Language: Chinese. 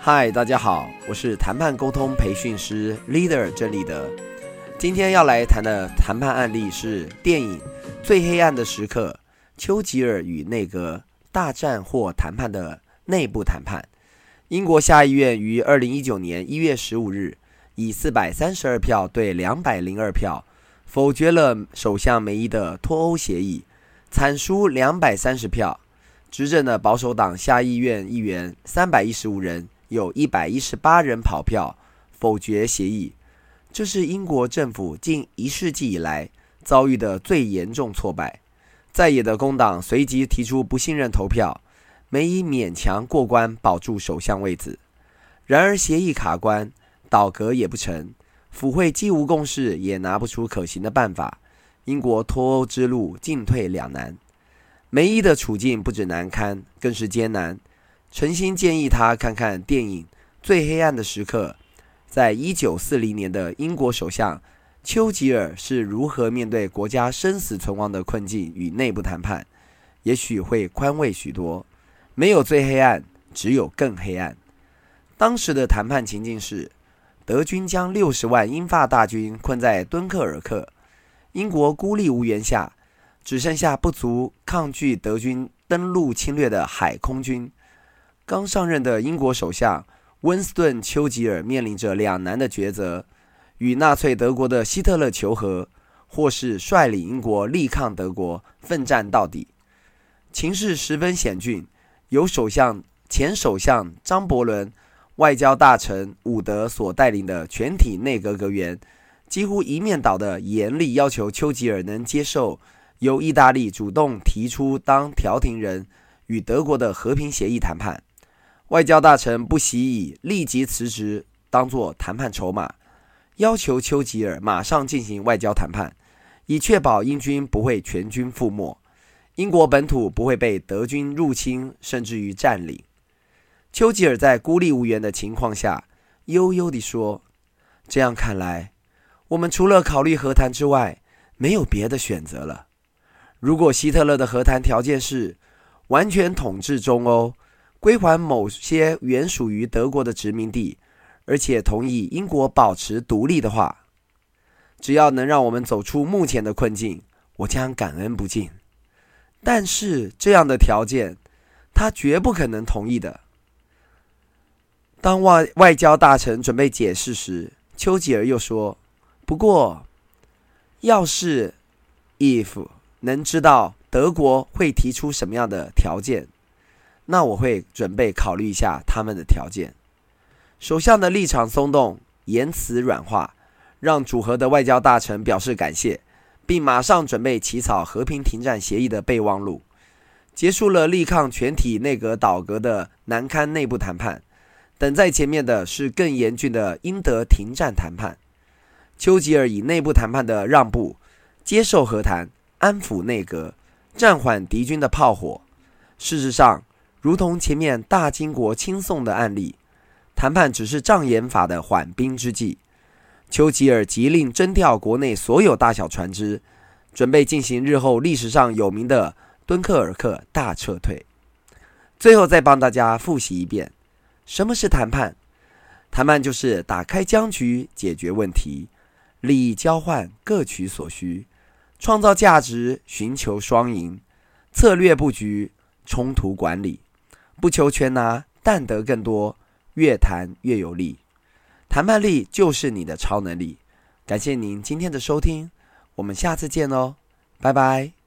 嗨，大家好，我是谈判沟通培训师 Leader 郑立德。今天要来谈的谈判案例是电影《最黑暗的时刻》，丘吉尔与内阁大战或谈判的内部谈判。英国下议院于二零一九年一月十五日以四百三十二票对两百零二票否决了首相梅伊的脱欧协议，惨输两百三十票。执政的保守党下议院议员三百一十五人。有一百一十八人跑票否决协议，这是英国政府近一世纪以来遭遇的最严重挫败。在野的工党随即提出不信任投票，梅伊勉强过关保住首相位子。然而协议卡关，倒阁也不成，府会既无共识，也拿不出可行的办法。英国脱欧之路进退两难，梅伊的处境不止难堪，更是艰难。诚心建议他看看电影《最黑暗的时刻》，在一九四零年的英国首相丘吉尔是如何面对国家生死存亡的困境与内部谈判，也许会宽慰许多。没有最黑暗，只有更黑暗。当时的谈判情境是，德军将六十万英法大军困在敦刻尔克，英国孤立无援下，只剩下不足抗拒德军登陆侵略的海空军。刚上任的英国首相温斯顿·丘吉尔面临着两难的抉择：与纳粹德国的希特勒求和，或是率领英国力抗德国，奋战到底。情势十分险峻，由首相、前首相张伯伦、外交大臣伍德所带领的全体内阁阁员，几乎一面倒的严厉要求丘吉尔能接受由意大利主动提出当调停人，与德国的和平协议谈判。外交大臣不惜以立即辞职当作谈判筹码，要求丘吉尔马上进行外交谈判，以确保英军不会全军覆没，英国本土不会被德军入侵甚至于占领。丘吉尔在孤立无援的情况下，悠悠地说：“这样看来，我们除了考虑和谈之外，没有别的选择了。如果希特勒的和谈条件是完全统治中欧，”归还某些原属于德国的殖民地，而且同意英国保持独立的话，只要能让我们走出目前的困境，我将感恩不尽。但是这样的条件，他绝不可能同意的。当外外交大臣准备解释时，丘吉尔又说：“不过，要是 if 能知道德国会提出什么样的条件。”那我会准备考虑一下他们的条件。首相的立场松动，言辞软化，让组合的外交大臣表示感谢，并马上准备起草和平停战协议的备忘录，结束了力抗全体内阁倒阁的难堪内部谈判。等在前面的是更严峻的英德停战谈判。丘吉尔以内部谈判的让步，接受和谈，安抚内阁，暂缓敌军的炮火。事实上，如同前面大金国亲送的案例，谈判只是障眼法的缓兵之计。丘吉尔急令征调国内所有大小船只，准备进行日后历史上有名的敦刻尔克大撤退。最后再帮大家复习一遍：什么是谈判？谈判就是打开僵局，解决问题，利益交换，各取所需，创造价值，寻求双赢，策略布局，冲突管理。不求全拿，但得更多，越谈越有利。谈判力就是你的超能力。感谢您今天的收听，我们下次见哦，拜拜。